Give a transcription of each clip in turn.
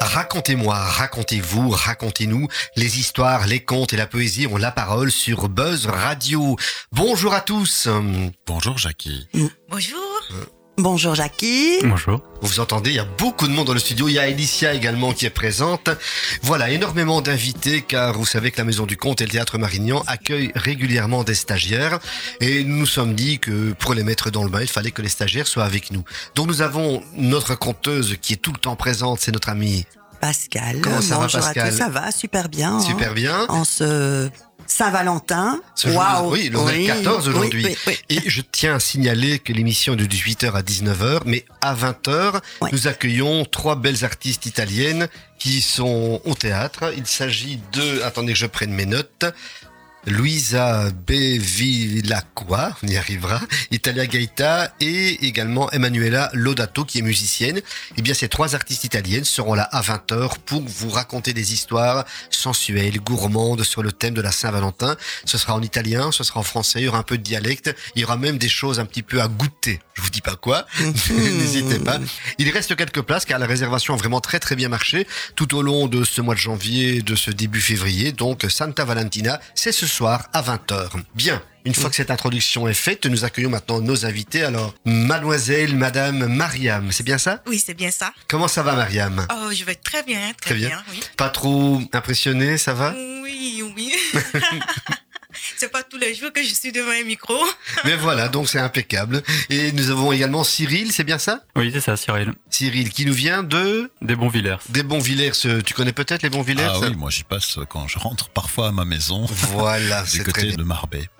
Racontez-moi, racontez-vous, racontez-nous. Les histoires, les contes et la poésie ont la parole sur Buzz Radio. Bonjour à tous. Bonjour Jackie. Bonjour. Bonjour Jackie. Bonjour. Vous entendez, il y a beaucoup de monde dans le studio. Il y a Alicia également qui est présente. Voilà, énormément d'invités car vous savez que la Maison du Conte et le Théâtre Marignan accueillent régulièrement des stagiaires. Et nous nous sommes dit que pour les mettre dans le bain, il fallait que les stagiaires soient avec nous. Donc nous avons notre conteuse qui est tout le temps présente, c'est notre amie Pascal. Comment ça va, Bonjour Pascal à tous. Ça va, super bien. hein. Super bien. En ce Saint-Valentin. Waouh. oui, le Oui, 14 aujourd'hui. oui, oui, oui. Et je tiens à signaler que l'émission est de 18h à 19h, mais à 20h, Ouais. nous accueillons trois belles artistes italiennes qui sont au théâtre. Il s'agit de, attendez que je prenne mes notes, Luisa Bevilacqua, on y arrivera, Italia Gaeta et également Emanuela Lodato qui est musicienne. Eh bien, ces trois artistes italiennes seront là à 20h pour vous raconter des histoires sensuelles, gourmandes sur le thème de la Saint-Valentin. Ce sera en italien, ce sera en français, il y aura un peu de dialecte, il y aura même des choses un petit peu à goûter. Je vous dis pas quoi, n'hésitez pas. Il reste quelques places car la réservation a vraiment très très bien marché tout au long de ce mois de janvier, de ce début février. Donc Santa Valentina, c'est ce soir à 20h. Bien. Une fois que cette introduction est faite, nous accueillons maintenant nos invités. Alors, mademoiselle, madame Mariam, c'est bien ça? Oui, c'est bien ça. Comment ça va, Mariam? Oh, je vais très bien, très, Très bien. bien. oui. Pas trop impressionné, ça va? Oui, oui. c'est pas tous les jours que je suis devant un micro. Mais voilà, donc c'est impeccable. Et nous avons également Cyril, c'est bien ça? Oui, c'est ça, Cyril. Cyril, qui nous vient de Des bons Villers. des Bonvillers. Ce- Tu connais peut-être les Bonvillers Ah oui, moi j'y passe quand je rentre parfois à ma maison Voilà, du c'est très côté de.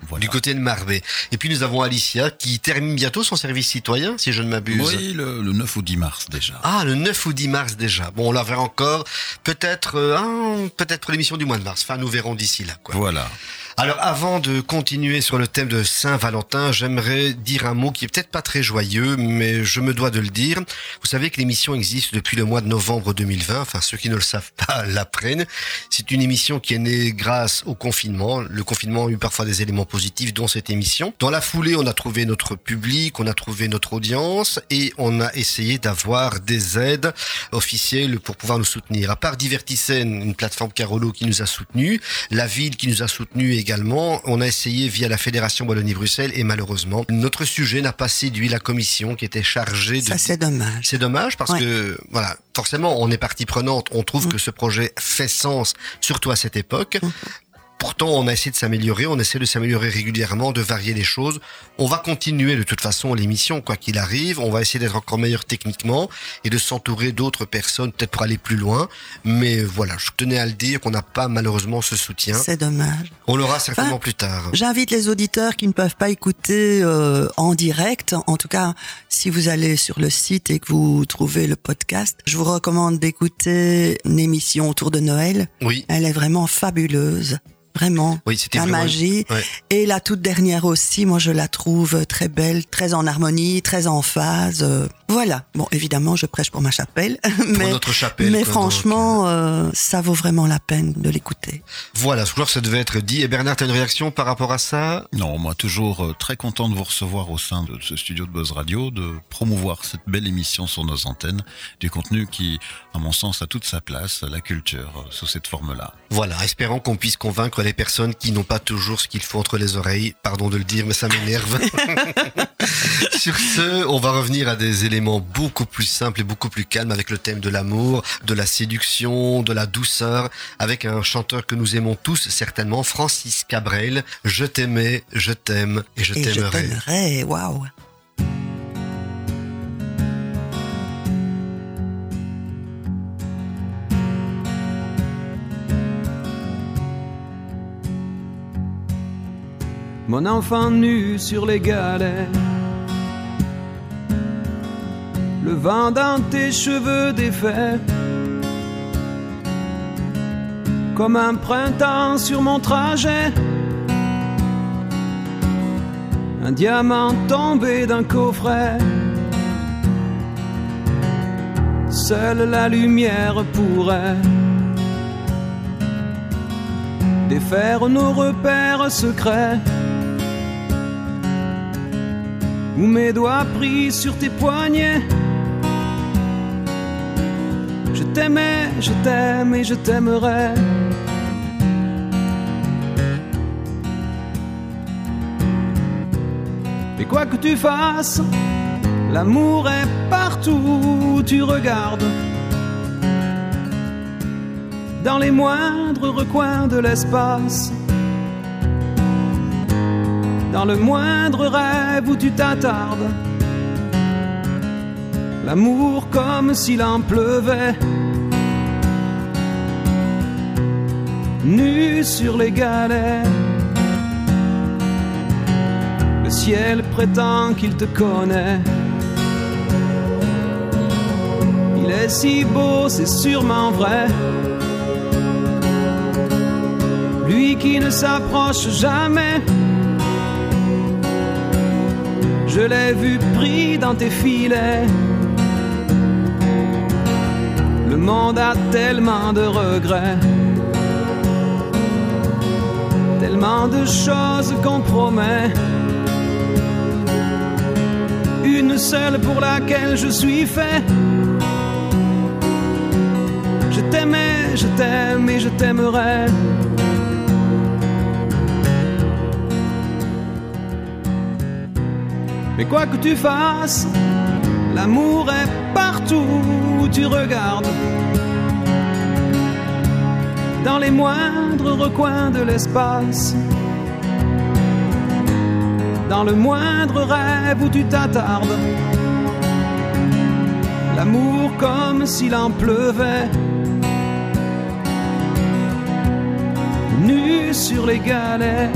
Voilà. Du côté de Marbet. Et puis nous avons Alicia qui termine bientôt son service citoyen, si je ne m'abuse. Oui, le, le 9 ou 10 mars déjà. Ah, le 9 ou 10 mars déjà. Bon, on la verra encore. Peut-être, euh, peut-être pour l'émission du mois de mars. Enfin, nous verrons d'ici là, quoi. Voilà. Alors, avant de continuer sur le thème de Saint-Valentin, j'aimerais dire un mot qui est peut-être pas très joyeux, mais je me dois de le dire. Vous savez que l'émission existe depuis le mois de novembre 2020. Enfin, ceux qui ne le savent pas l'apprennent. C'est une émission qui est née grâce au confinement. Le confinement a eu parfois des éléments positifs, dont cette émission. Dans la foulée, on a trouvé notre public, on a trouvé notre audience et on a essayé d'avoir des aides officielles pour pouvoir nous soutenir. À part Divertissène, une plateforme Carolo qui nous a soutenus, la ville qui nous a soutenus également, on a essayé via la Fédération Wallonie-Bruxelles et malheureusement, notre sujet n'a pas séduit la commission qui était chargée de Ça, c'est dommage. c'est dommage parce Ouais. que voilà, forcément, on est partie prenante. On trouve que ce projet fait sens, surtout à cette époque. Pourtant, on a essayé de s'améliorer, on essaie de s'améliorer régulièrement, de varier les choses. On va continuer de toute façon l'émission, quoi qu'il arrive. On va essayer d'être encore meilleur techniquement et de s'entourer d'autres personnes, peut-être pour aller plus loin. Mais voilà, je tenais à le dire qu'on n'a pas malheureusement ce soutien. C'est dommage. On l'aura certainement Enfin, plus tard. J'invite les auditeurs qui ne peuvent pas écouter euh, en direct, en tout cas si vous allez sur le site et que vous trouvez le podcast, je vous recommande d'écouter une émission autour de Noël. Oui, Elle est vraiment fabuleuse, vraiment. oui, c'était La magie. Ouais. Et la toute dernière aussi, moi je la trouve très belle, très en harmonie, très en phase. euh, voilà. Bon, évidemment, je prêche pour ma chapelle, Pour mais, notre chapelle. mais quoi, franchement, donc, euh, ça vaut vraiment la peine de l'écouter. Voilà, je crois que ça devait être dit. Et Bernard, tu as une réaction par rapport à ça? Non, moi toujours euh, très content de vous recevoir au sein de ce studio de Buzz Radio, de promouvoir cette belle émission sur nos antennes, du contenu qui, à mon sens, a toute sa place, la culture, euh, sous cette forme-là. Voilà, espérons qu'on puisse convaincre les personnes qui n'ont pas toujours ce qu'il faut entre les oreilles. Pardon de le dire, mais ça m'énerve. Sur ce, on va revenir à des éléments beaucoup plus simples et beaucoup plus calmes avec le thème de l'amour, de la séduction, de la douceur, avec un chanteur que nous aimons tous certainement, Francis Cabrel. Je t'aimais, je t'aime et je Et je t'aimerai. t'aimerais, waouh. Mon enfant nu sur les galets. Le vent dans tes cheveux défaits. Comme un printemps sur mon trajet. Un diamant tombé d'un coffret. Seule la lumière pourrait défaire nos repères secrets. Où mes doigts pris sur tes poignets, je t'aimais, je t'aime et je t'aimerai. Et quoi que tu fasses, l'amour est partout où tu regardes. Dans les moindres recoins de l'espace. Dans le moindre rêve où tu t'attardes. L'amour comme s'il en pleuvait. Nu sur les galets. Le ciel prétend qu'il te connaît. Il est si beau, c'est sûrement vrai. Lui qui ne s'approche jamais. Je l'ai vu pris dans tes filets. Le monde a tellement de regrets. Tellement de choses qu'on promet une seule pour laquelle je suis fait. Je t'aimais, je t'aime et je t'aimerai. Mais quoi que tu fasses, l'amour est partout où tu regardes. Dans les moindres recoins de l'espace dans le moindre rêve où tu t'attardes. L'amour comme s'il en pleuvait. Nu sur les galets.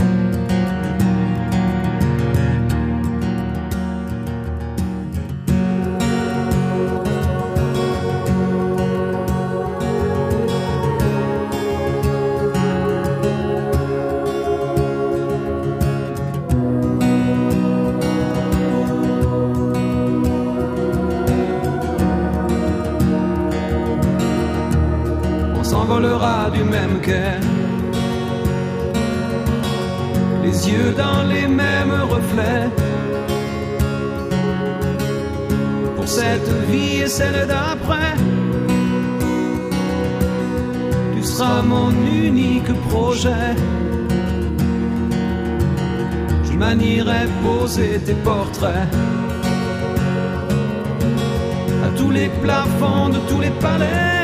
À tous les plafonds de tous les palais.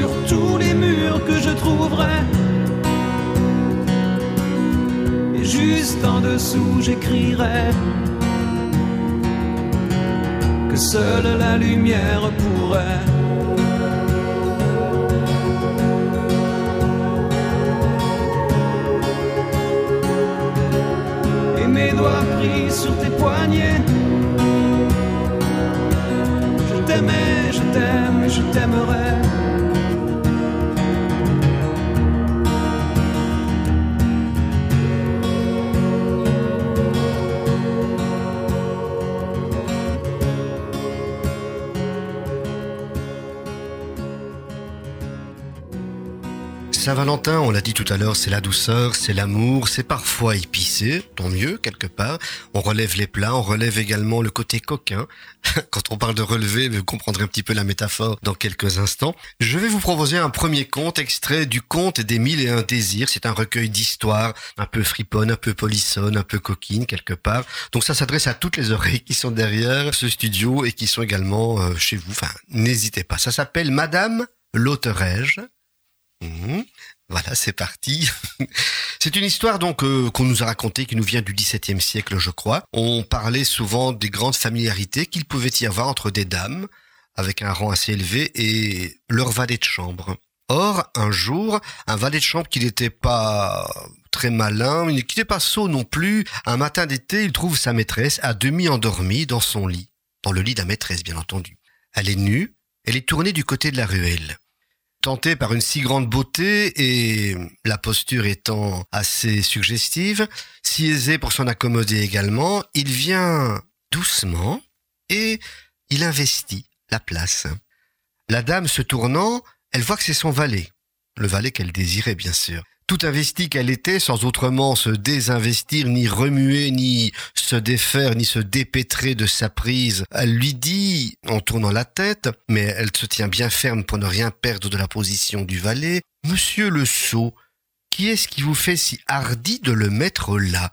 sur tous les murs que je trouverai. Et juste en dessous, j'écrirai que seule la lumière pourrait. Sur tes poignets. Je t'aimais, je t'aime je t'aimerai. Saint-Valentin, on l'a dit tout à l'heure, c'est la douceur, c'est l'amour, c'est parfois tant mieux quelque part. On relève les plats, on relève également le côté coquin. Quand on parle de relever, vous comprendrez un petit peu la métaphore dans quelques instants. Je vais vous proposer un premier conte extrait du conte des mille et un désirs. C'est un recueil d'histoires un peu friponne, un peu polissonne, un peu coquine quelque part. Donc ça s'adresse à toutes les oreilles qui sont derrière ce studio et qui sont également euh, chez vous. Enfin, n'hésitez pas. Ça s'appelle Madame l'Auteurège. Mhm. Voilà, c'est parti. c'est une histoire donc euh, qu'on nous a racontée, qui nous vient du XVIIe siècle, je crois. On parlait souvent des grandes familiarités qu'il pouvait y avoir entre des dames avec un rang assez élevé et leur valet de chambre. Or, un jour, un valet de chambre qui n'était pas très malin, qui n'était pas sot non plus, un matin d'été, il trouve sa maîtresse à demi endormie dans son lit, dans le lit la maîtresse, bien entendu. Elle est nue, elle est tournée du côté de la ruelle. Tenté par une si grande beauté et la posture étant assez suggestive, si aisée pour s'en accommoder également, il vient doucement et il investit la place. La dame se tournant, elle voit que c'est son valet, le valet qu'elle désirait bien sûr. Tout investie qu'elle était, sans autrement se désinvestir, ni remuer, ni se défaire, ni se dépêtrer de sa prise, elle lui dit, en tournant la tête, mais elle se tient bien ferme pour ne rien perdre de la position du valet, Monsieur le sot, qui est-ce qui vous fait si hardi de le mettre là?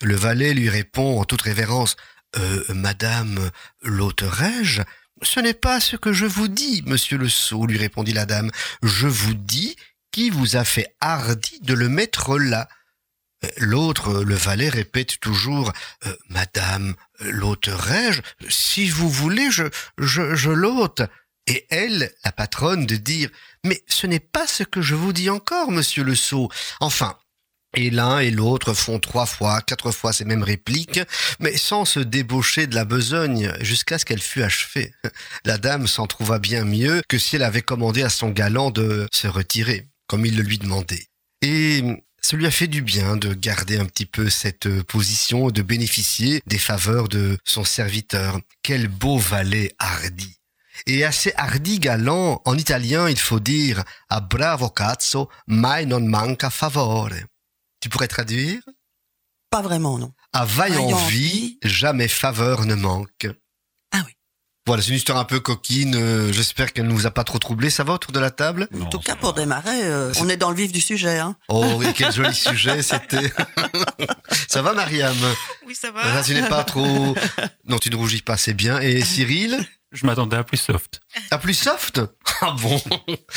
Le valet lui répond en toute révérence, euh, Madame l'ôterai-je Ce n'est pas ce que je vous dis, monsieur le sot, lui répondit la dame. Je vous dis qui vous a fait hardi de le mettre là L'autre, le valet, répète toujours euh, Madame, l'ôterai-je Si vous voulez, je, je, je l'ôte. Et elle, la patronne, de dire Mais ce n'est pas ce que je vous dis encore, monsieur le sot. Enfin, et l'un et l'autre font trois fois, quatre fois ces mêmes répliques, mais sans se débaucher de la besogne jusqu'à ce qu'elle fût achevée. La dame s'en trouva bien mieux que si elle avait commandé à son galant de se retirer, comme il le lui demandait. Et ça lui a fait du bien de garder un petit peu cette position, de bénéficier des faveurs de son serviteur. Quel beau valet hardi. Et assez hardi galant, en italien il faut dire a bravo cazzo, mai non manca favore. Tu pourrais traduire? Pas vraiment, non. À vaillant Vaillant vie, vie. jamais faveur ne manque. Voilà, c'est une histoire un peu coquine. euh, J'espère qu'elle ne vous a pas trop troublé. Ça va autour de la table? En tout cas, pour démarrer, euh, on est dans le vif du sujet. Hein. Oh oui, quel joli sujet c'était. ça va, Mariam? Oui, ça va. Tu n'es pas trop... Non, tu ne rougis pas, c'est bien. Et Cyril? Je m'attendais à plus soft. À plus soft? Ah bon?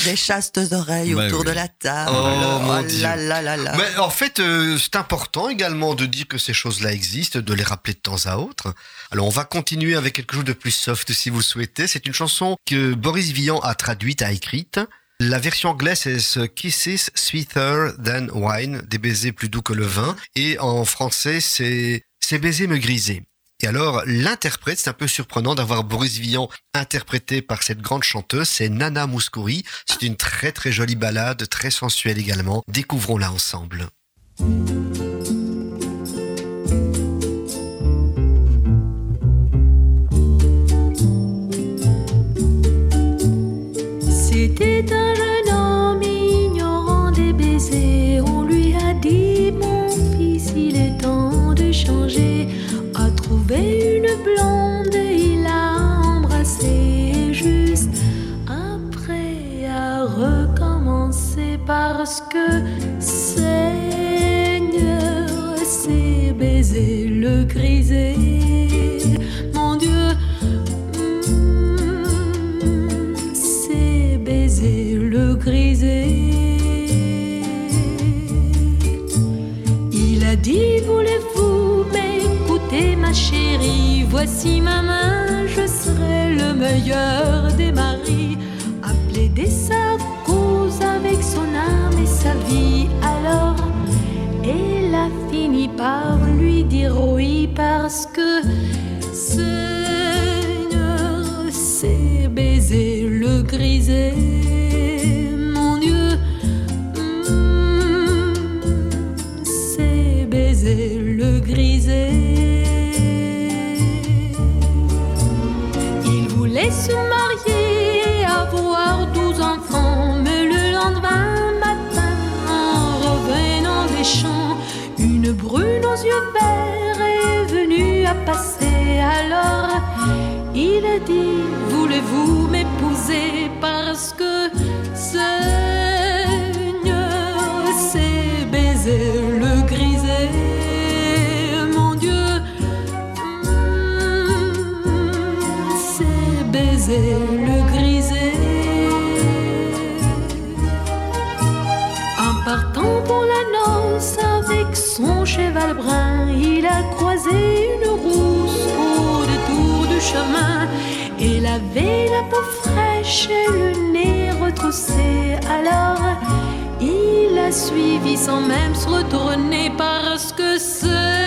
Des chastes oreilles Ouais, autour oui. de la table. Oh, mon là Dieu. là là là. Mais en fait, euh, c'est important également de dire que ces choses-là existent, de les rappeler de temps à autre. Alors, on va continuer avec quelque chose de plus soft si vous le souhaitez. C'est une chanson que Boris Vian a traduite, a écrite. La version anglaise, c'est ce Kisses Sweeter Than Wine, des baisers plus doux que le vin. Et en français, c'est Ces baisers me grisaient. Et alors, l'interprète, c'est un peu surprenant d'avoir Boris Vian interprété par cette grande chanteuse, c'est Nana Mouskouri. C'est une très très jolie ballade, très sensuelle également. Découvrons-la ensemble. C'était un parce que Seigneur, ses baisers le grisaient. Mon Dieu, Mm, Ses baisers le grisaient. Il a dit Voulez-vous m'écouter, ma chérie Voici ma main, je serai le meilleur des maris. A plaider sa cause avec son âme et sa vie. Alors, elle a fini par lui dire oui parce que Seigneur, ses baisers le grisaient. Aux yeux verts est venue à passer. Alors il a dit Voulez-vous m'épouser parce que Seigneur, ses baisers le grisaient. Mon Dieu, mm, ses baisers le grisaient. En partant pour la son cheval brun, il a croisé une rousse au détour du chemin. Elle avait la peau fraîche et le nez retroussé. Alors il a suivi sans même se retourner parce que Seigneur,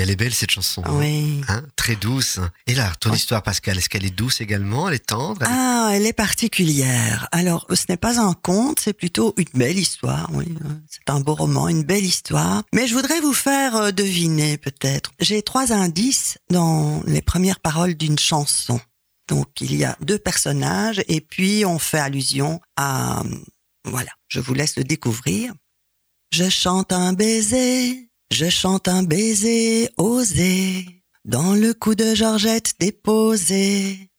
Elle est belle cette chanson. hein Oui. Hein Très douce. Et là, ton histoire, Pascal, est-ce qu'elle est douce également? Elle est tendre? Elle est- Ah, elle est particulière. Alors, ce n'est pas un conte, c'est plutôt une belle histoire. Oui, c'est un beau roman, une belle histoire. Mais je voudrais vous faire euh, deviner peut-être. J'ai trois indices dans les premières paroles d'une chanson. Donc, il y a deux personnages et puis on fait allusion à... Voilà, je vous laisse le découvrir. Je chante un baiser, je chante un baiser osé, dans le cou de Georgette déposé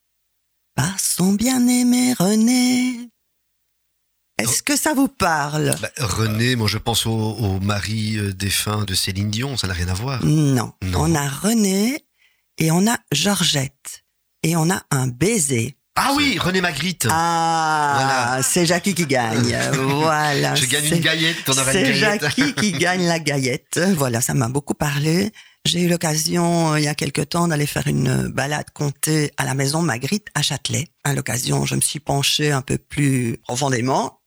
par son bien-aimé René. Est-ce que ça vous parle? Bah, René, moi je pense au, au mari euh, défunt de Céline Dion, ça n'a rien à voir. non. Non. On a René et on a Georgette. Et on a un baiser. Ah oui, René Magritte. Ah, c'est Jackie qui gagne. voilà. je gagne une gaillette, on C'est. Jackie qui gagne la gaillette. Voilà, ça m'a beaucoup parlé. J'ai eu l'occasion, euh, il y a quelque temps, d'aller faire une balade comptée à la maison Magritte à Châtelet. À l'occasion, je me suis penchée un peu plus profondément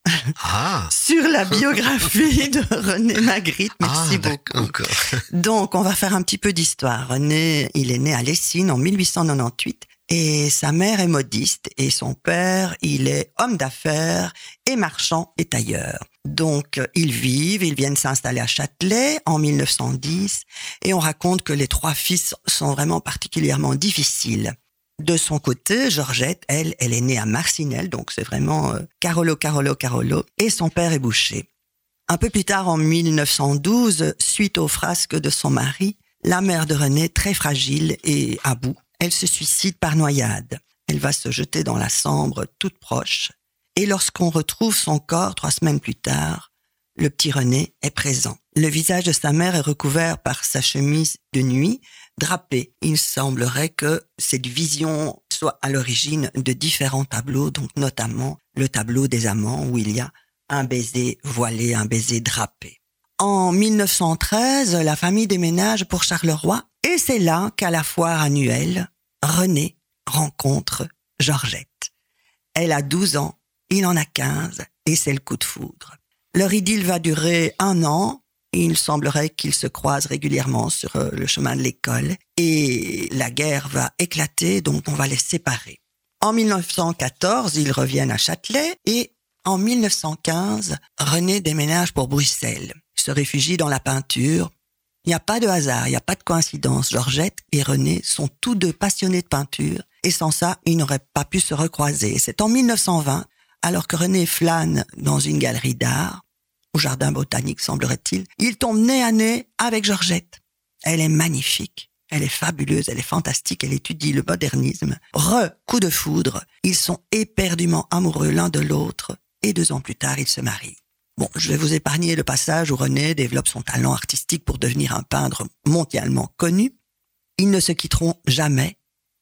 Ah, sur la biographie de René Magritte. ah Merci beaucoup. d'accord. Donc, on va faire un petit peu d'histoire. René, il est né à Lessines en 1898 et sa mère est modiste et son père, il est homme d'affaires et marchand et tailleur. Donc, euh, ils vivent, ils viennent s'installer à Châtelet en 1910 et on raconte que les trois fils sont vraiment particulièrement difficiles. De son côté, Georgette, elle, elle est née à Marcinelle, donc c'est vraiment euh, Carolo, Carolo, Carolo, et son père est boucher. Un peu plus tard, en 1912, suite aux frasques de son mari, la mère de René, très fragile et à bout, elle se suicide par noyade. Elle va se jeter dans la Sambre toute proche. Et lorsqu'on retrouve son corps trois semaines plus tard, le petit René est présent. Le visage de sa mère est recouvert par sa chemise de nuit, drapée. Il semblerait que cette vision soit à l'origine de différents tableaux, donc notamment le tableau des amants où il y a un baiser voilé, un baiser drapé. En 1913, la famille déménage pour Charleroi et c'est là qu'à la foire annuelle, René rencontre Georgette. Elle a 12 ans, il en a 15 et c'est le coup de foudre. Leur idylle va durer un an. Il semblerait qu'ils se croisent régulièrement sur euh, le chemin de l'école et la guerre va éclater, donc on va les séparer. En 1914, ils reviennent à Châtelet et en 1915, René déménage pour Bruxelles. Il se réfugie dans la peinture. Il n'y a pas de hasard, il n'y a pas de coïncidence. Georgette et René sont tous deux passionnés de peinture et sans ça, ils n'auraient pas pu se recroiser. C'est en 1920, alors que René flâne dans une galerie d'art, au jardin botanique semblerait-il, il tombe nez à nez avec Georgette. Elle est magnifique. Elle est fabuleuse, elle est fantastique, elle étudie le modernisme. Re, coup de foudre, ils sont éperdument amoureux l'un de l'autre et deux ans plus tard, ils se marient. Bon, je vais vous épargner le passage où René développe son talent artistique pour devenir un peintre mondialement connu. Ils ne se quitteront jamais.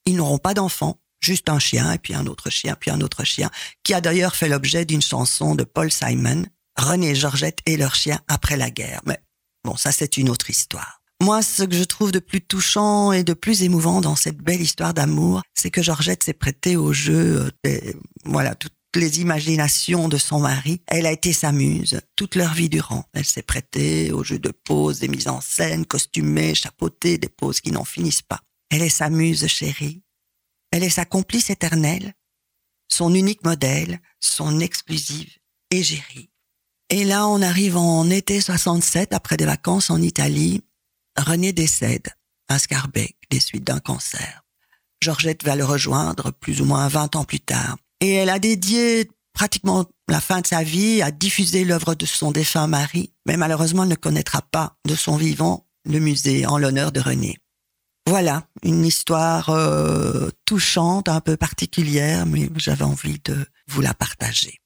Ils n'auront pas d'enfants, juste un chien, et puis un autre chien, puis un autre chien, qui a d'ailleurs fait l'objet d'une chanson de Paul Simon, René et Georgette et leur chien après la guerre. Mais bon, ça c'est une autre histoire. Moi, ce que je trouve de plus touchant et de plus émouvant dans cette belle histoire d'amour, c'est que Georgette s'est prêtée au jeu, euh, des- voilà, toutes les imaginations de son mari. Elle a été sa muse toute leur vie durant. Elle s'est prêtée au jeu de poses, des mises en scène, costumées, chapeautées, des poses qui n'en finissent pas. Elle est sa muse chérie. Elle est sa complice éternelle, son unique modèle, son exclusive égérie. Et là, on arrive en été 67, après des vacances en Italie. René décède à Scarbeck des suites d'un cancer. Georgette va le rejoindre plus ou moins 20 ans plus tard. Et elle a dédié pratiquement la fin de sa vie à diffuser l'œuvre de son défunt mari, mais malheureusement ne connaîtra pas de son vivant le musée en l'honneur de René. Voilà, une histoire euh, touchante, un peu particulière, mais j'avais envie de vous la partager.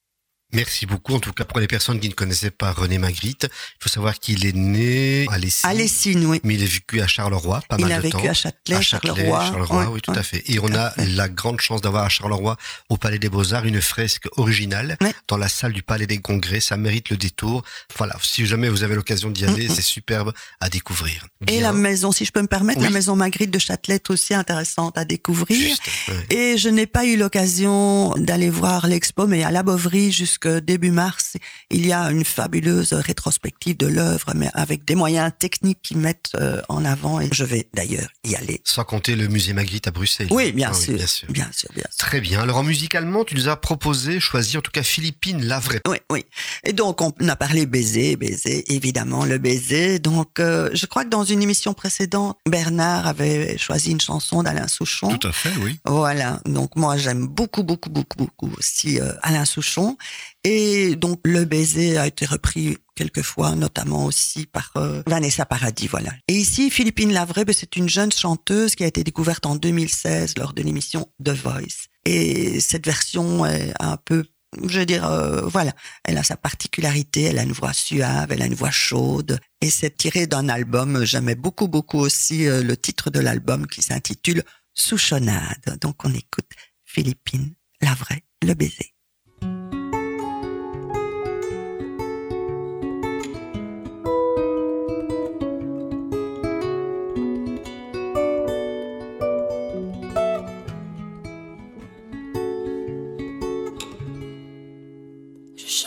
Merci beaucoup. En tout cas, pour les personnes qui ne connaissaient pas René Magritte, il faut savoir qu'il est né à Lessines. À oui. Mais il a vécu à Charleroi, pas Il mal a de vécu temps. à Châtelet, à Châtelet, Charleroi. Charleroi, Ouais, oui, tout à fait. Et on à a fait. la grande chance d'avoir à Charleroi, au Palais des Beaux-Arts, une fresque originale dans la salle du Palais des Congrès. Ça mérite le détour. Voilà, si jamais vous avez l'occasion d'y aller, Mhm. c'est superbe à découvrir. Et la maison, si je peux me permettre, la maison Magritte de Châtelet est aussi intéressante à découvrir. Juste. Et je n'ai pas eu l'occasion d'aller voir l'expo, mais à la Bovary, jusque début mars, il y a une fabuleuse rétrospective de l'œuvre, mais avec des moyens techniques qui mettent euh, en avant. Et je vais d'ailleurs y aller. Sans compter le musée Magritte à Bruxelles. Oui, bien, Ah sûr, bien sûr. bien sûr, bien sûr. Très bien. Alors en musicalement, tu nous as proposé, choisi en tout cas Philippine Lavray. Oui, oui. Et donc, on a parlé baiser, baiser, évidemment, le baiser. Donc, euh, je crois que dans une émission précédente, Bernard avait choisi une chanson d'Alain Souchon. Tout à fait, oui. Voilà, donc moi j'aime beaucoup, beaucoup, beaucoup, beaucoup aussi euh, Alain Souchon. Et donc le baiser a été repris quelquefois, notamment aussi par euh, Vanessa Paradis, voilà. Et ici, Philippine Lavray, ben, c'est une jeune chanteuse qui a été découverte en 2016 lors de l'émission The Voice. Et cette version est un peu, je veux dire, euh, voilà, elle a sa particularité, elle a une voix suave, elle a une voix chaude. Et c'est tiré d'un album, j'aimais beaucoup, beaucoup aussi euh, le titre de l'album qui s'intitule Souchonnade. Donc on écoute Philippine, la vraie, le baiser.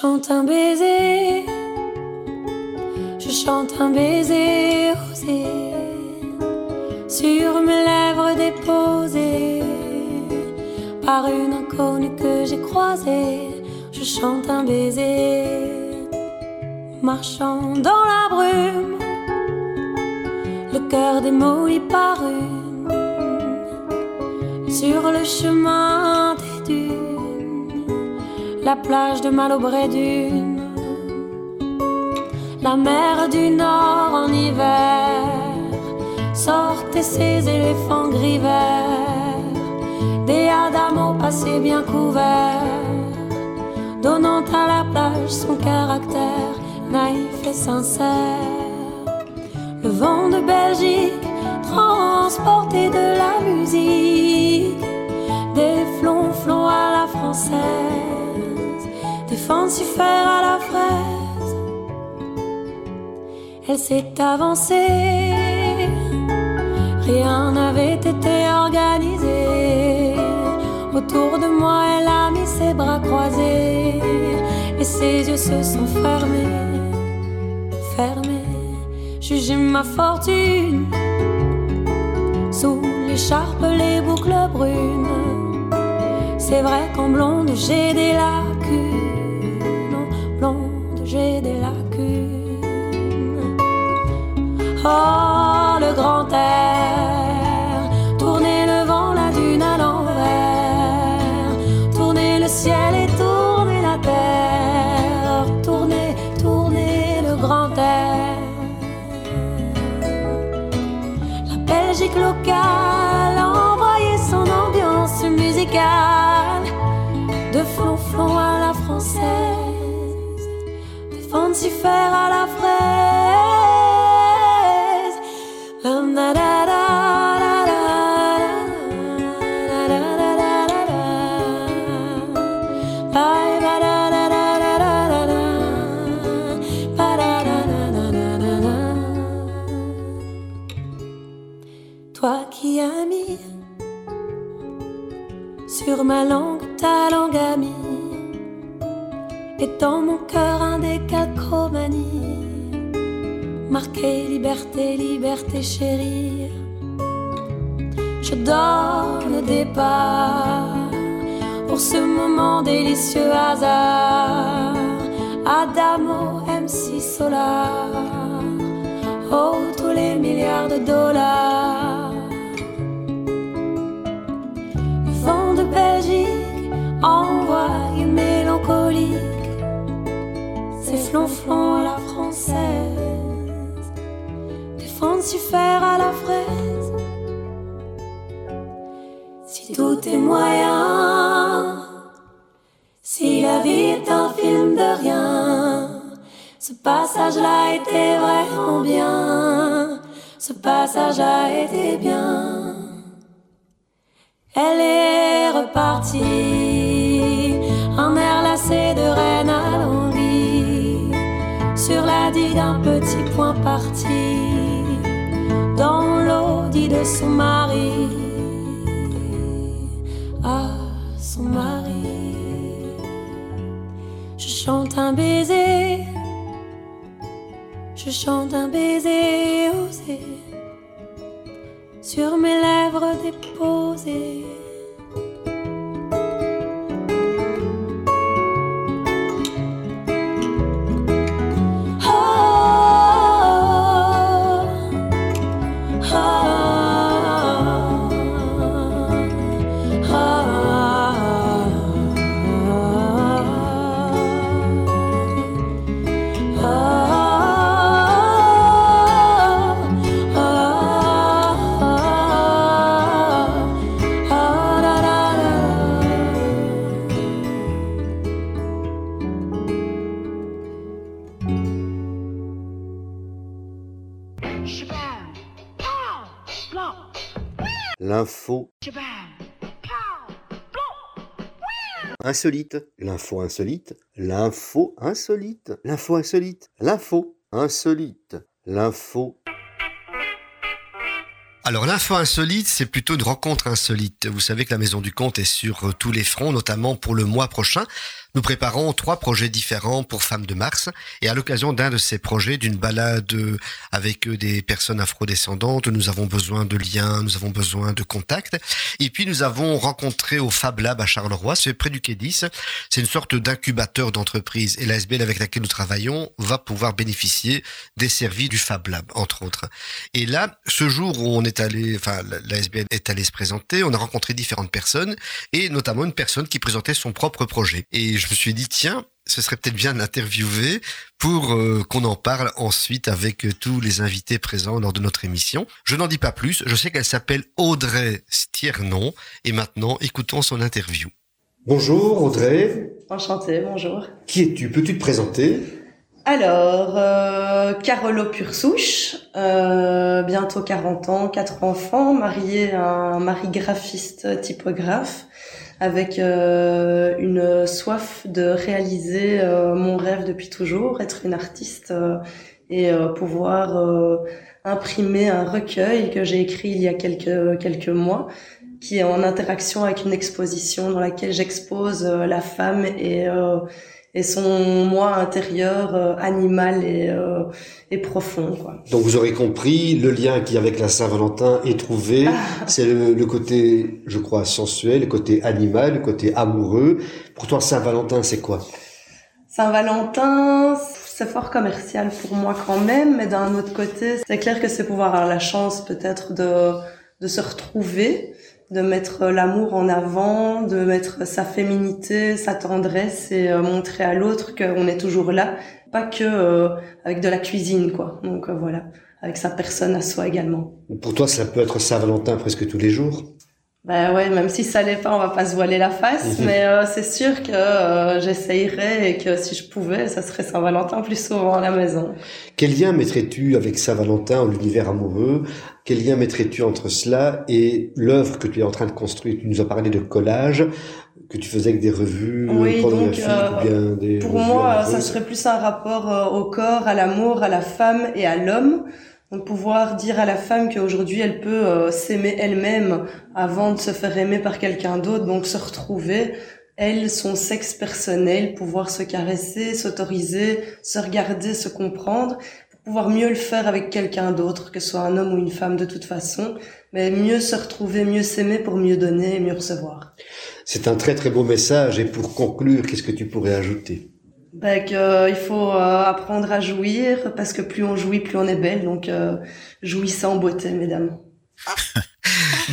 Chante un baiser, je chante un baiser osé sur mes lèvres déposées. Par une inconnue que j'ai croisée. Je chante un baiser, marchant dans la brume, le cœur démoli par une sur le chemin la plage de Malaubré d'une, la mer du Nord en hiver, sortez ces éléphants gris verts, des adamos passés bien couverts, donnant à la plage son caractère naïf et sincère. Le vent de Belgique, transporté de la musique, des flonflons à la française des fancifères à la fraise. Elle s'est avancée, rien n'avait été organisé. Autour de moi, elle a mis ses bras croisés et ses yeux se sont fermés, fermés. Jugez ma fortune sous l'écharpe, les boucles brunes. C'est vrai qu'en blonde, j'ai des lacunes. Oh, le grand air. Tournez le vent, la dune à l'envers. Tournez le ciel et tournez la terre. Tournez, tournez le grand air. La Belgique locale a envoyé son ambiance musicale de flonflon à la française, de fancifère à la dans mon cœur un décalcomanie marqué liberté, liberté chérie. Je donne des parts pour ce moment délicieux hasard. Adamo, MC Solar, oh tous les milliards de dollars. Le vent de Belgique envoie une mélancolique, ses flonflons à la française, des fancifères à la fraise. tout est moyen. Si la vie est un film de rien, ce passage-là était vraiment bien. Ce passage-là été bien. Elle est repartie, point parti, dans l'audit de son mari. Ah, son mari. Je chante un baiser, je chante un baiser osé sur mes lèvres déposées. Insolite. L'info insolite. L'info insolite. L'info insolite. L'info insolite. L'info alors l'info insolite, c'est plutôt une rencontre insolite. Vous savez que la Maison du Conte est sur tous les fronts, notamment pour le mois prochain. Nous préparons trois projets différents pour Femmes de Mars. Et à l'occasion d'un de ces projets, d'une balade avec des personnes afrodescendantes, nous avons besoin de liens, nous avons besoin de contacts. Et puis nous avons rencontré au Fab Lab à Charleroi, c'est près du 10. C'est une sorte d'incubateur d'entreprise. Et l'ASBL avec laquelle nous travaillons va pouvoir bénéficier des services du Fab Lab, entre autres. Et là, ce jour où on est allé, enfin, l'ASBL est allé se présenter, on a rencontré différentes personnes et notamment une personne qui présentait son propre projet. Et je me suis dit, tiens, ce serait peut-être bien de l'interviewer pour euh, qu'on en parle ensuite avec euh, tous les invités présents lors de notre émission. Je n'en dis pas plus, je sais qu'elle s'appelle Audrey Stiernon et maintenant écoutons son interview. Bonjour Audrey. Enchantée, bonjour. Qui es-tu? Peux-tu te présenter? Alors, euh, Carolo Pursouche, euh, bientôt 40 ans, quatre enfants, mariée à un mari graphiste typographe avec euh, une soif de réaliser euh, mon rêve depuis toujours, être une artiste euh, et pouvoir imprimer un recueil que j'ai écrit il y a quelques quelques mois qui est en interaction avec une exposition dans laquelle j'expose la femme et et son moi intérieur euh, animal et, euh, et profond. Quoi. Donc vous aurez compris, le lien qui avec la Saint-Valentin est trouvé, ah. c'est le, le, côté, je crois, sensuel, le côté animal, le côté amoureux. Pour toi, Saint-Valentin, c'est quoi? Saint-Valentin, c'est fort commercial pour moi quand même, mais d'un autre côté, c'est clair que c'est pouvoir avoir la chance peut-être de, de se retrouver de mettre l'amour en avant, de mettre sa féminité, sa tendresse et euh, montrer à l'autre qu'on est toujours là, pas que euh, avec de la cuisine quoi. Donc euh, voilà, avec sa personne à soi également. Pour toi, ça peut être Saint-Valentin presque tous les jours. Ben ouais, même si ça l'est pas, on va pas se voiler la face, mais c'est sûr que j'essayerais et que si je pouvais, ça serait Saint-Valentin plus souvent à la maison. Quel lien mettrais-tu avec Saint-Valentin, l'univers amoureux, quel lien mettrais-tu entre cela et l'œuvre que tu es en train de construire? Tu nous as parlé de collage que tu faisais avec des revues oui, donc, euh, bien des Pour moi, ça serait plus un rapport euh, au corps, à l'amour, à la femme et à l'homme. Donc pouvoir dire à la femme qu'aujourd'hui elle peut euh, s'aimer elle-même avant de se faire aimer par quelqu'un d'autre, donc se retrouver, elle, son sexe personnel, pouvoir se caresser, s'autoriser, se regarder, se comprendre, pouvoir mieux le faire avec quelqu'un d'autre, que ce soit un homme ou une femme de toute façon, mais mieux se retrouver, mieux s'aimer pour mieux donner et mieux recevoir. C'est un très très beau message et pour conclure, qu'est-ce que tu pourrais ajouter? Qu'il euh, faut euh, apprendre à jouir parce que plus on jouit, plus on est belle. Donc euh, jouissez en beauté, mesdames.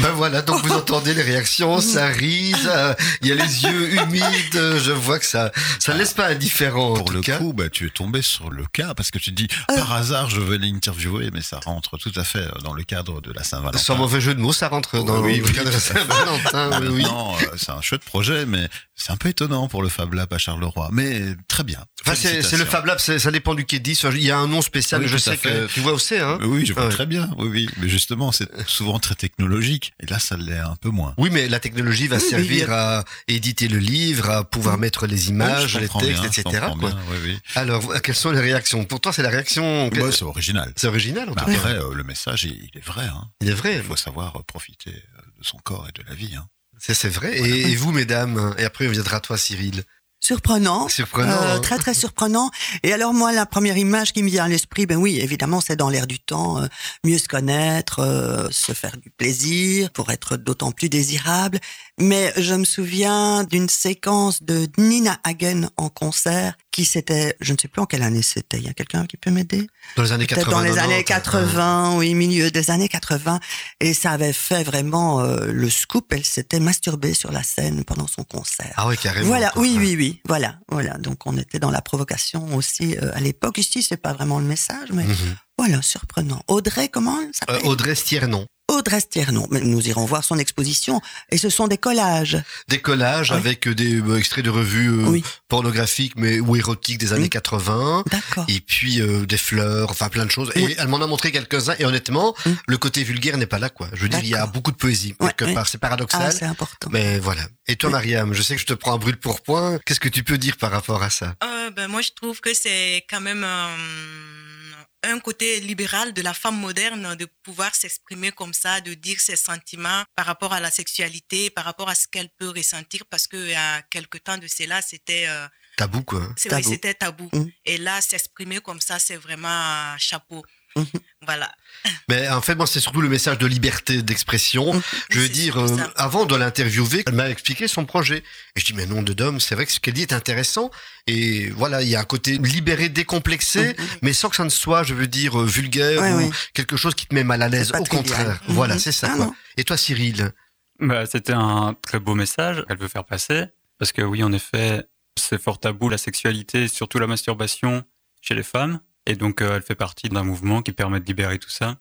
Ben voilà, donc vous entendez les réactions, ça rit, ça- il y a les yeux humides, je vois que ça ça ne laisse pas indifférent en Pour tout le cas. coup, bah, tu es tombé sur le cas parce que tu te dis par hasard je vais l'interviewer, mais ça rentre tout à fait euh, dans le cadre de la Saint-Valentin. Sans mauvais jeu de mots, ça rentre dans Oui, le oui, cadre de fait. Saint-Valentin, oui, oui. Maintenant, euh, c'est un chouette projet, mais c'est un peu étonnant pour le Fab Lab à Charleroi. Mais très bien. Enfin, c'est le. Fab Lab, c'est- ça dépend du quai 10. Il y a un nom spécial, Oui, je sais que tu vois c'est, hein. Oui, je vois très bien. Oui, oui. Mais justement, c'est souvent très technologique. Et là, ça l'est un peu moins. Oui, mais la technologie va Oui, servir à éditer le livre, à pouvoir mettre les images, les textes, bien, etc. comprends quoi. bien, oui, oui. Alors, quelles sont les réactions? Pour toi, c'est la réaction. Bah, c'est original. C'est original, en après, euh, le message, il, il est vrai. Hein. Il est vrai. Il faut savoir euh, profiter euh, de son corps et de la vie. Hein. C'est c'est vrai. Et, et vous, mesdames Et après, on viendra à toi, Cyril. Surprenant. Surprenant. Euh, hein. très très surprenant. Et alors moi, la première image qui me vient à l'esprit, ben oui, évidemment, c'est dans l'air du temps, euh, mieux se connaître, euh, se faire du plaisir, pour être d'autant plus désirable. Mais je me souviens d'une séquence de Nina Hagen en concert, qui c'était, je ne sais plus en quelle année c'était. Il y a quelqu'un qui peut m'aider? Dans les années Peut-être 80. dans les 90, années hein. 80, oui, milieu des années 80. Et ça avait fait vraiment euh, le scoop. Elle s'était masturbée sur la scène pendant son concert. Ah oui, carrément. Voilà, oui, oui, oui, voilà, voilà. Donc on était dans la provocation aussi euh, à l'époque. Ici, c'est pas vraiment le message, mais Mhm. voilà, surprenant. Audrey, comment elle Euh, s'appelle Audrey Stiernon. Audrey Stiernon. Mais nous irons voir son exposition. Et ce sont des collages. Des collages Oui. avec euh, des euh, extraits de revues euh, Oui, pornographiques mais ou érotiques des années Mm. 80. d'accord. Et puis euh, des fleurs, enfin plein de choses. Oui. Et elle m'en a montré quelques-uns. Et honnêtement, le côté vulgaire n'est pas là, quoi. Je veux dire, il y a beaucoup de poésie quelque part. C'est Ah, paradoxal. c'est important. mais voilà. Et toi, Oui. Mariam, je sais que je te prends un brûle pour point. Qu'est-ce que tu peux dire par rapport à ça? Euh, ben, moi, je trouve que c'est quand même euh, un côté libéral de la femme moderne de pouvoir s'exprimer comme ça, de dire ses sentiments par rapport à la sexualité, par rapport à ce qu'elle peut ressentir, parce qu'il y a quelque temps de cela, c'était euh, Tabou, quoi. vrai, Tabou. c'était tabou. Mhm. Et là, s'exprimer comme ça, c'est vraiment un chapeau. Mhm. Voilà. Mais en fait, moi, c'est surtout le message de liberté d'expression. Mhm. Je veux dire, euh, avant de l'interviewer, elle m'a expliqué son projet. Et je dis, mais non, de Dom, c'est vrai que ce qu'elle dit est intéressant. Et voilà, il y a un côté libéré, décomplexé, Mhm. mais sans que ça ne soit, je veux dire, euh, vulgaire Ouais, ou quelque chose qui te met mal à l'aise. Au trivial. contraire. Voilà, c'est ça. Ah, quoi. Et toi, Cyril? Bah, c'était un très beau message qu'elle veut faire passer. Parce que oui, en effet, c'est fort tabou la sexualité, surtout la masturbation chez les femmes. Et donc, euh, elle fait partie d'un mouvement qui permet de libérer tout ça.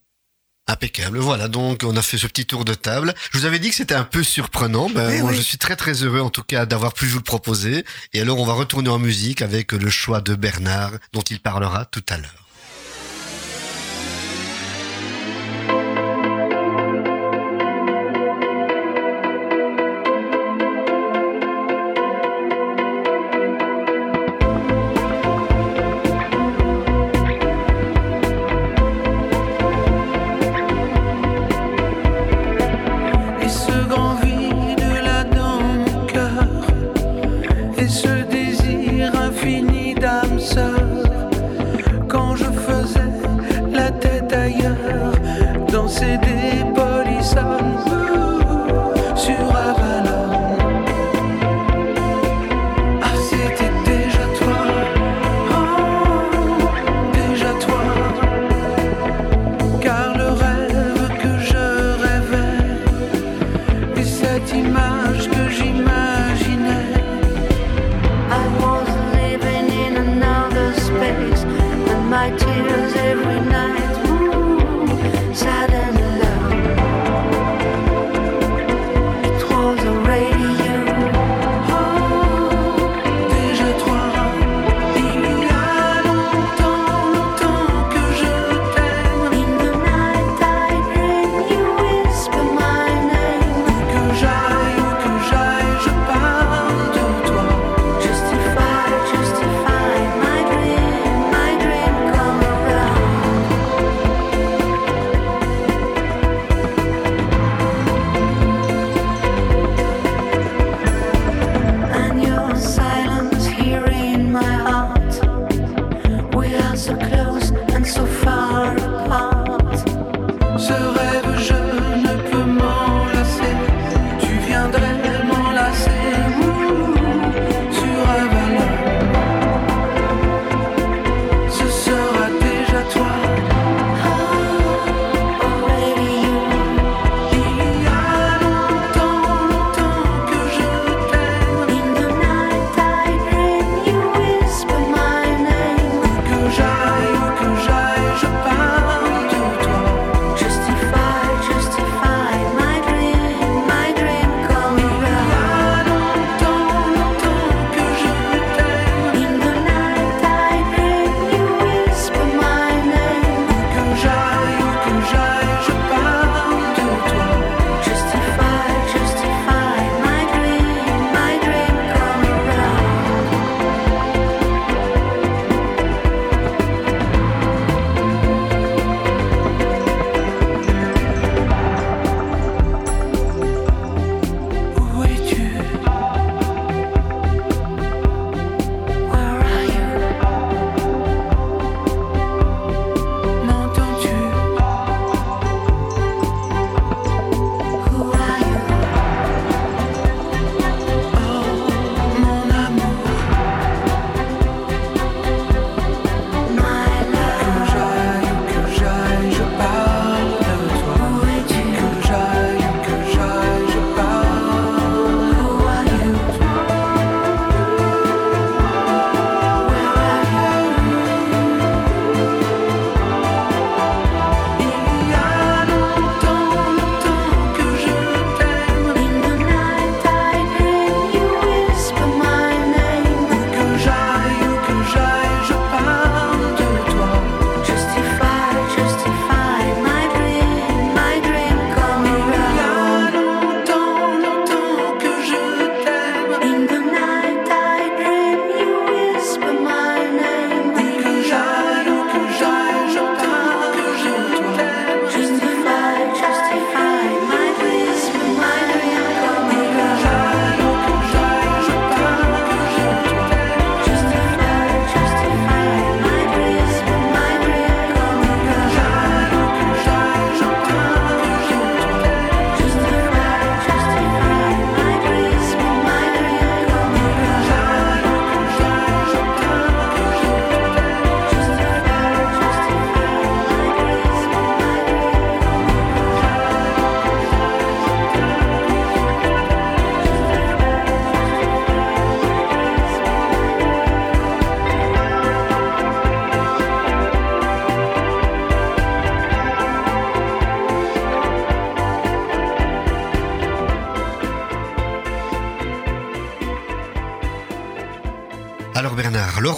Impeccable. Voilà, donc on a fait ce petit tour de table. Je vous avais dit que c'était un peu surprenant. Ben, Oui, moi, oui. je suis très très heureux en tout cas d'avoir pu vous le proposer. Et alors, on va retourner en musique avec le choix de Bernard, dont il parlera tout à l'heure.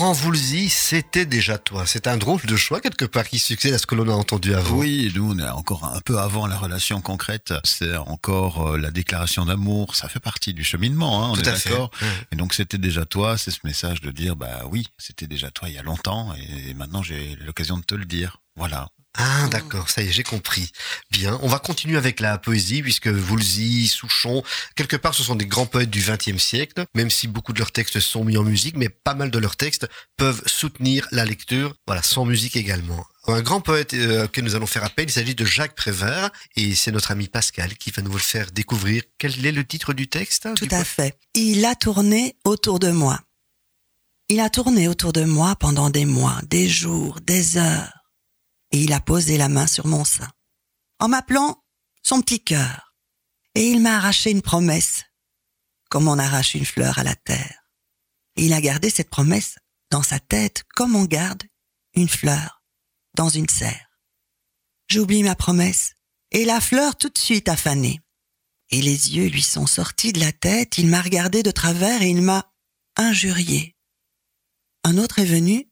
Laurent Voulzy, c'était déjà toi. C'est un drôle de choix quelque part qui succède à ce que l'on a entendu avant. Oui, nous on est encore un peu avant la relation concrète. C'est encore euh, la déclaration d'amour. Ça fait partie du cheminement, hein, on Tout est à fait. d'accord. Et donc c'était déjà toi. C'est ce message de dire bah oui, c'était déjà toi il y a longtemps et maintenant j'ai l'occasion de te le dire. Voilà. Ah, d'accord, ça y est, j'ai compris. Bien, on va continuer avec la poésie, puisque Voulzy, Souchon, quelque part, ce sont des grands poètes du XXe siècle, même si beaucoup de leurs textes sont mis en musique, mais pas mal de leurs textes peuvent soutenir la lecture, voilà, sans musique également. Un grand poète euh, auquel nous allons faire appel, il s'agit de Jacques Prévert, et c'est notre ami Pascal qui va nous le faire découvrir. Quel est le titre du texte Tout du à fait. Il a tourné autour de moi. Il a tourné autour de moi pendant des mois, des jours, des heures. Et il a posé la main sur mon sein, en m'appelant son petit cœur. Et il m'a arraché une promesse, comme on arrache une fleur à la terre. Et il a gardé cette promesse dans sa tête, comme on garde une fleur dans une serre. J'oublie ma promesse, et la fleur tout de suite a fané et les yeux lui sont sortis de la tête, il m'a regardé de travers et il m'a injurié. Un autre est venu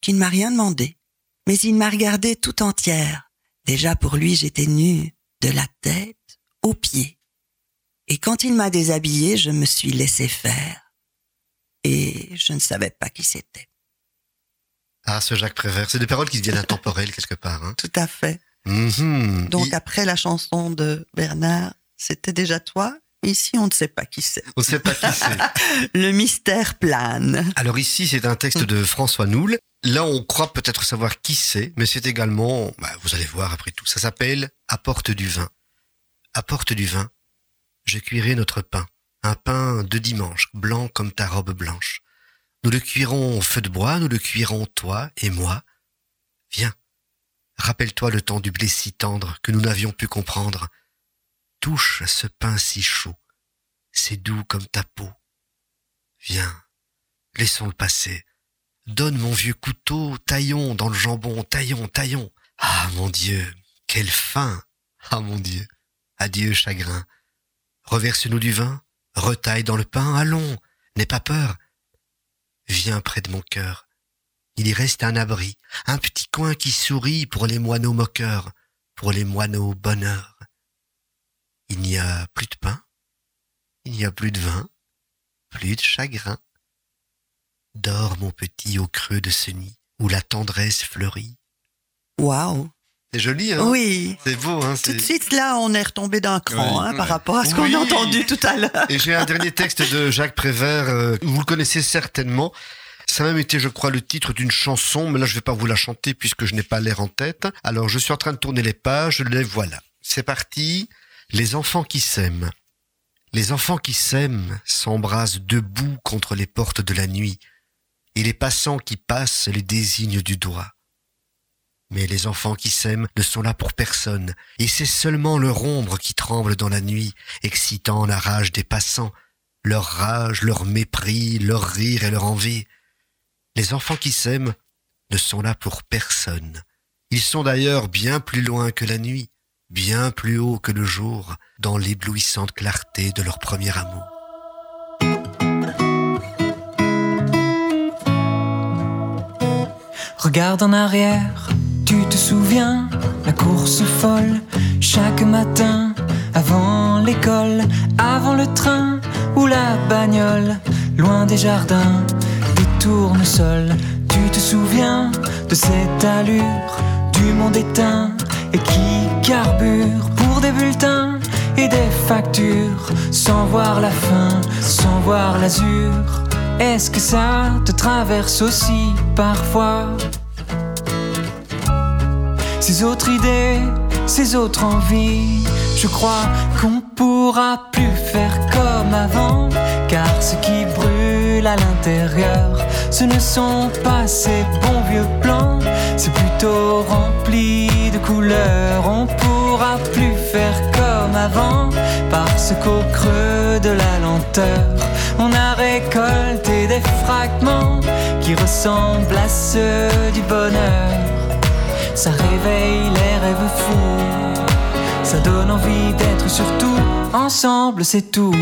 qui ne m'a rien demandé, mais il m'a regardé tout entière. Déjà pour lui j'étais nue de la tête aux pieds. Et quand il m'a déshabillée, je me suis laissé faire. Et je ne savais pas qui c'était. Ah, ce Jacques Prévert, c'est des paroles qui deviennent intemporelles quelque part. Hein. Tout à fait. Mhm. Donc Il- après la chanson de Bernard, c'était déjà toi. Ici, on ne sait pas qui c'est. On ne sait pas qui c'est. Le mystère plane. Alors ici, c'est un texte de François Noul. Là, on croit peut-être savoir qui c'est, mais c'est également, bah, vous allez voir après tout, ça s'appelle Apporte du vin. Apporte du vin, je cuirai notre pain, un pain de dimanche, blanc comme ta robe blanche. Nous le cuirons au feu de bois, nous le cuirons toi et moi. Viens, rappelle-toi le temps du blé si tendre que nous n'avions pu comprendre. Touche ce pain si chaud, c'est doux comme ta peau. Viens, laissons-le passer. Donne mon vieux couteau, taillons dans le jambon, taillons, taillons. Ah mon Dieu, quelle faim. Ah mon Dieu, adieu chagrin. Reverse-nous du vin, retaille dans le pain, allons, n'aie pas peur. Viens près de mon cœur. Il y reste un abri, un petit coin qui sourit pour les moineaux moqueurs, pour les moineaux bonheur. Il n'y a plus de pain, il n'y a plus de vin, plus de chagrin. Dors mon petit au creux de ce nid où la tendresse fleurit. Waouh. C'est joli, hein? Oui. C'est beau, hein Tout de suite, là, on est retombé d'un cran hein, par rapport à ce qu'on a entendu tout à l'heure. Et j'ai un dernier texte de Jacques Prévert, euh, vous le connaissez certainement. Ça a même été, je crois, le titre d'une chanson, mais là je vais pas vous la chanter puisque je n'ai pas l'air en tête. Alors je suis en train de tourner les pages, les voilà. C'est parti. Les enfants qui s'aiment. Les enfants qui s'aiment s'embrassent debout contre les portes de la nuit, et les passants qui passent les désignent du doigt. Mais les enfants qui s'aiment ne sont là pour personne, et c'est seulement leur ombre qui tremble dans la nuit, excitant la rage des passants, leur rage, leur mépris, leur rire et leur envie. Les enfants qui s'aiment ne sont là pour personne. Ils sont d'ailleurs bien plus loin que la nuit, bien plus haut que le jour, dans l'éblouissante clarté de leur premier amour. Regarde en arrière, tu te souviens, la course folle, chaque matin, avant l'école, avant le train ou la bagnole, loin des jardins, des tournesols. Tu te souviens de cette allure du monde éteint et qui carbure pour des bulletins et des factures, sans voir la fin, sans voir l'azur. Est-ce que ça te traverse aussi parfois? Ces autres idées, ces autres envies, je crois qu'on pourra plus faire comme avant, car ce qui brûle à l'intérieur, ce ne sont pas ces bons vieux plans, c'est plutôt rempli On pourra plus faire comme avant, parce qu'au creux de la lenteur, on a récolté des fragments qui ressemblent à ceux du bonheur. Ça réveille les rêves fous, ça donne envie d'être surtout ensemble, c'est tout.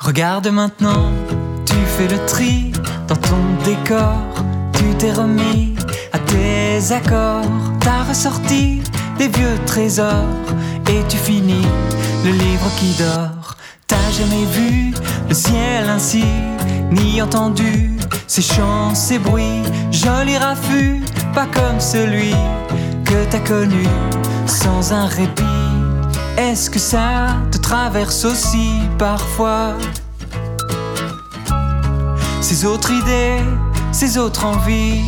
Regarde maintenant, tu fais le tri dans ton décor. Tu t'es remis à tes accords. T'as ressorti des vieux trésors et tu finis le livre qui dort. T'as jamais vu le ciel ainsi, ni entendu ces chants, ces bruits, jolis raffus, pas comme celui que t'as connu sans un répit. Est-ce que ça te traverse aussi parfois? Ces autres idées, ces autres envies,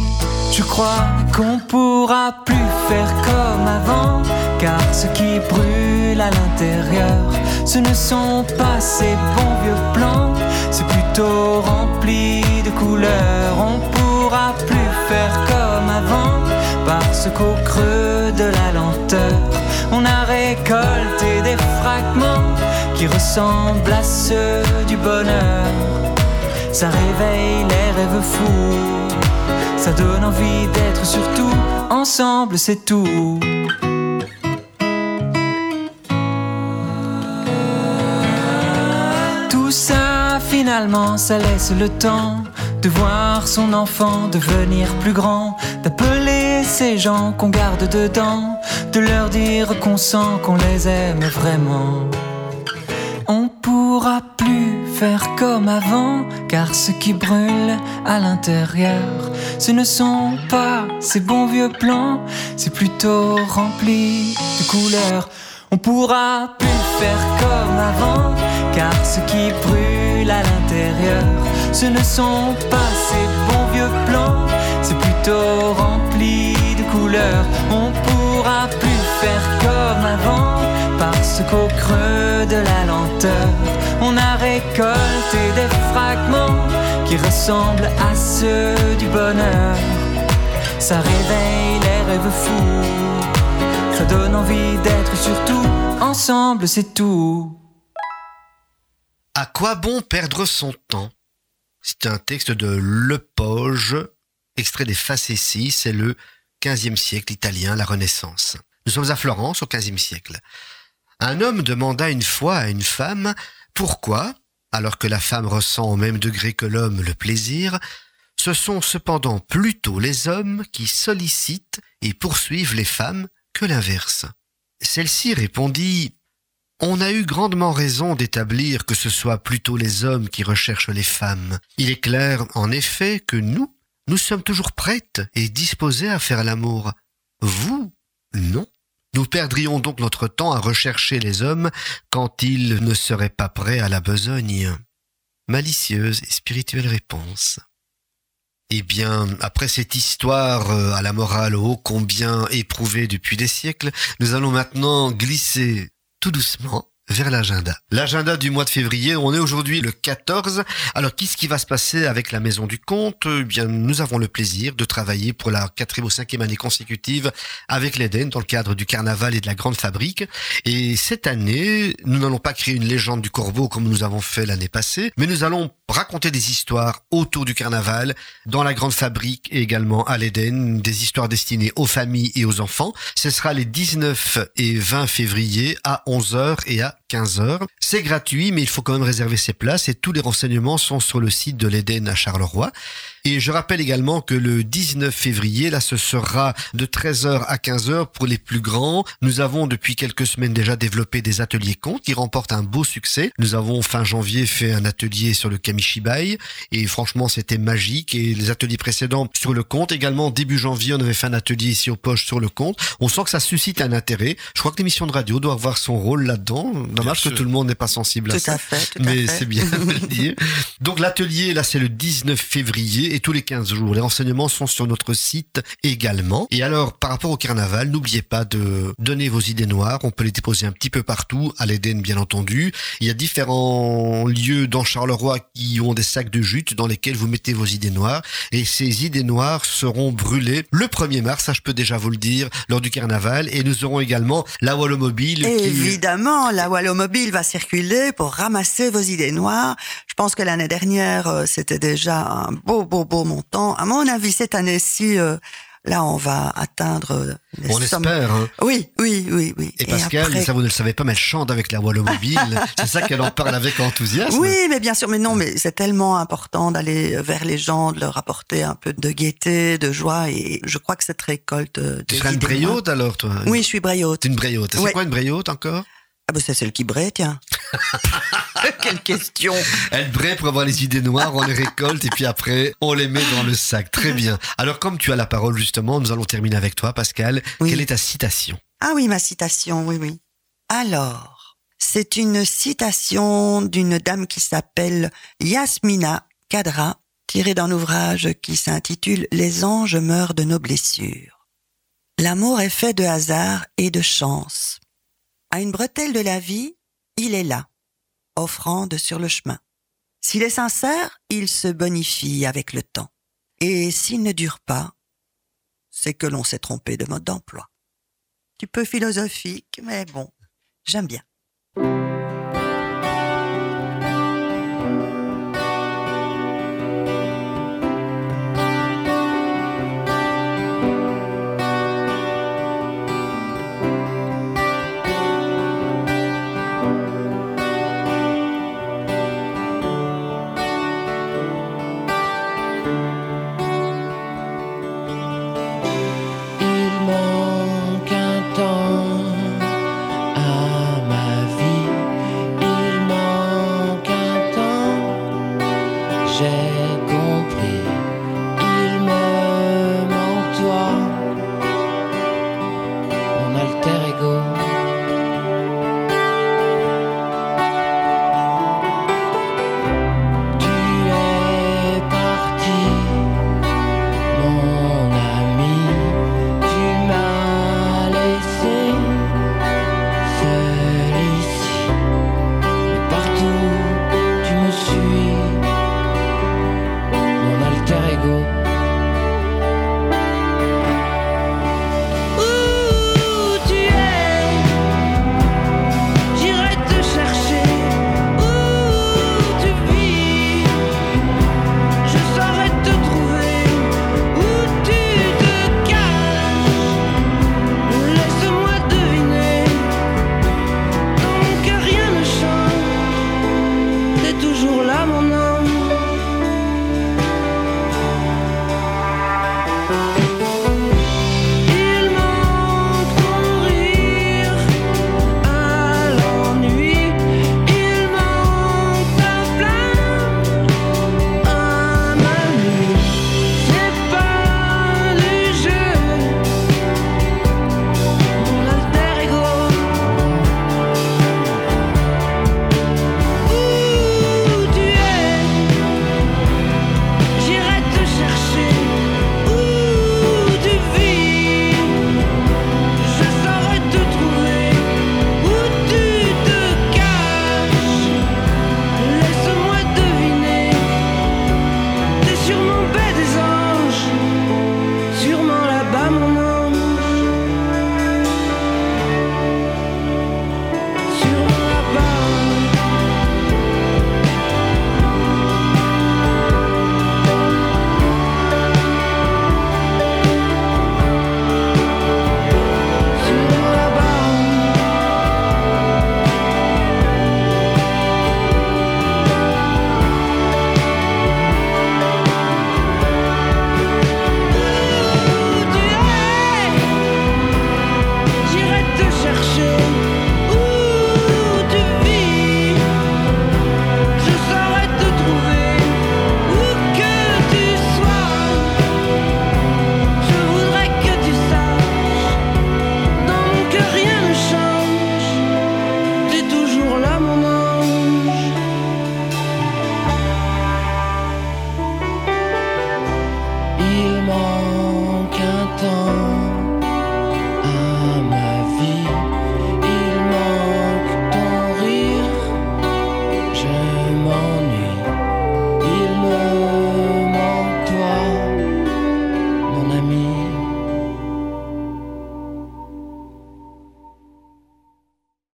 je crois qu'on pourra plus faire comme avant, car ce qui brûle à l'intérieur, ce ne sont pas ces bons vieux plans, c'est plutôt rempli de couleurs. On pourra plus faire comme avant, parce qu'au creux de la lenteur, on a récolté des fragments qui ressemblent à ceux du bonheur. Ça réveille les rêves fous, ça donne envie d'être surtout ensemble, c'est tout. Tout ça, finalement, ça laisse le temps de voir son enfant devenir plus grand, d'appeler ces gens qu'on garde dedans, de leur dire qu'on sent qu'on les aime vraiment. On pourra plus faire comme avant, car ce qui brûle à l'intérieur, ce ne sont pas ces bons vieux plans, c'est plutôt rempli de couleurs. On pourra plus faire comme avant, car ce qui brûle à l'intérieur, ce ne sont pas ces bons vieux plans, c'est plutôt rempli de couleurs. On pourra plus faire comme avant, parce qu'au creux de la lenteur, on a récolté des fragments qui ressemblent à ceux du bonheur. Ça réveille les rêves fous, ça donne envie d'être surtout ensemble, c'est tout. À quoi bon perdre son temps? C'est un texte de Le Poge, extrait des Facessi, c'est le 15e siècle italien, la Renaissance. Nous sommes à Florence au 15e siècle. Un homme demanda une fois à une femme pourquoi, alors que la femme ressent au même degré que l'homme le plaisir, ce sont cependant plutôt les hommes qui sollicitent et poursuivent les femmes que l'inverse. Celle-ci répondit On a eu grandement raison d'établir que ce soit plutôt les hommes qui recherchent les femmes. Il est clair, en effet, que nous, nous sommes toujours prêtes et disposées à faire l'amour. Vous, non. Nous perdrions donc notre temps à rechercher les hommes quand ils ne seraient pas prêts à la besogne. Malicieuse et spirituelle réponse. Eh bien, après cette histoire euh, à la morale ô combien éprouvée depuis des siècles, nous allons maintenant glisser tout doucement vers l'agenda. L'agenda du mois de février, on est aujourd'hui le 14. Alors, qu'est-ce qui va se passer avec la Maison du Comte? Eh bien, nous avons le plaisir de travailler pour la quatrième ou cinquième année consécutive avec l'Eden dans le cadre du carnaval et de la grande fabrique. Et cette année, nous n'allons pas créer une légende du corbeau comme nous avons fait l'année passée, mais nous allons raconter des histoires autour du carnaval, dans la grande fabrique et également à l'Eden, des histoires destinées aux familles et aux enfants. Ce sera les 19 et 20 février à 11h et à 15h. C'est gratuit, mais il faut quand même réserver ses places et tous les renseignements sont sur le site de l'Eden à Charleroi. Et je rappelle également que le 19 février, là, ce sera de 13h à 15h pour les plus grands. Nous avons depuis quelques semaines déjà développé des ateliers contes qui remportent un beau succès. Nous avons fin janvier fait un atelier sur le Kamishibai et franchement c'était magique et les ateliers précédents sur le conte également début janvier on avait fait un atelier ici aux poches sur le conte. On sent que ça suscite un intérêt. Je crois que l'émission de radio doit avoir son rôle là-dedans. Dommage que tout le monde n'est pas sensible à Tout ça. à fait, tout Mais c'est bien de le dire. Donc l'atelier, là, c'est le 19 février et tous les 15 jours. Les renseignements sont sur notre site également. Et alors, par rapport au carnaval, n'oubliez pas de donner vos idées noires. On peut les déposer un petit peu partout, à l'Éden, bien entendu. Il y a différents lieux dans Charleroi qui ont des sacs de jute dans lesquels vous mettez vos idées noires. Et ces idées noires seront brûlées le 1er mars, ça je peux déjà vous le dire, lors du carnaval. Et nous aurons également la Wallomobile qui... Évidemment, la Wallomobile va circuler pour ramasser vos idées noires. Je pense que l'année dernière, euh, c'était déjà un beau, beau, beau montant. À mon avis, cette année-ci, euh, là, on va atteindre les On sommes- espère. hein. Oui, oui, oui, oui. Et Pascal, après- ça vous ne le savez pas, mais elle chante avec la Wallo Mobile. C'est ça qu'elle en parle avec enthousiasme. Oui, mais bien sûr, mais non, mais c'est tellement important d'aller vers les gens, de leur apporter un peu de gaieté, de joie, et je crois que cette récolte. euh, Tu seras une braillote alors, toi noires- Oui, je suis braillote. T'es une braillote. C'est quoi une braillote encore? Ah bah c'est celle qui braie, tiens. Quelle question. Elle braie pour avoir les idées noires, on les récolte et puis après, on les met dans le sac. Très bien. Alors, comme tu as la parole justement, nous allons terminer avec toi, Pascal. Oui. Quelle est ta citation? Ah oui, ma citation, oui, oui. Alors, c'est une citation d'une dame qui s'appelle Yasmina Kadra, tirée d'un ouvrage qui s'intitule Les anges meurent de nos blessures. L'amour est fait de hasard et de chance. À une bretelle de la vie, il est là, offrande sur le chemin. S'il est sincère, il se bonifie avec le temps. Et s'il ne dure pas, c'est que l'on s'est trompé de mode d'emploi petit peu philosophique, mais bon, j'aime bien.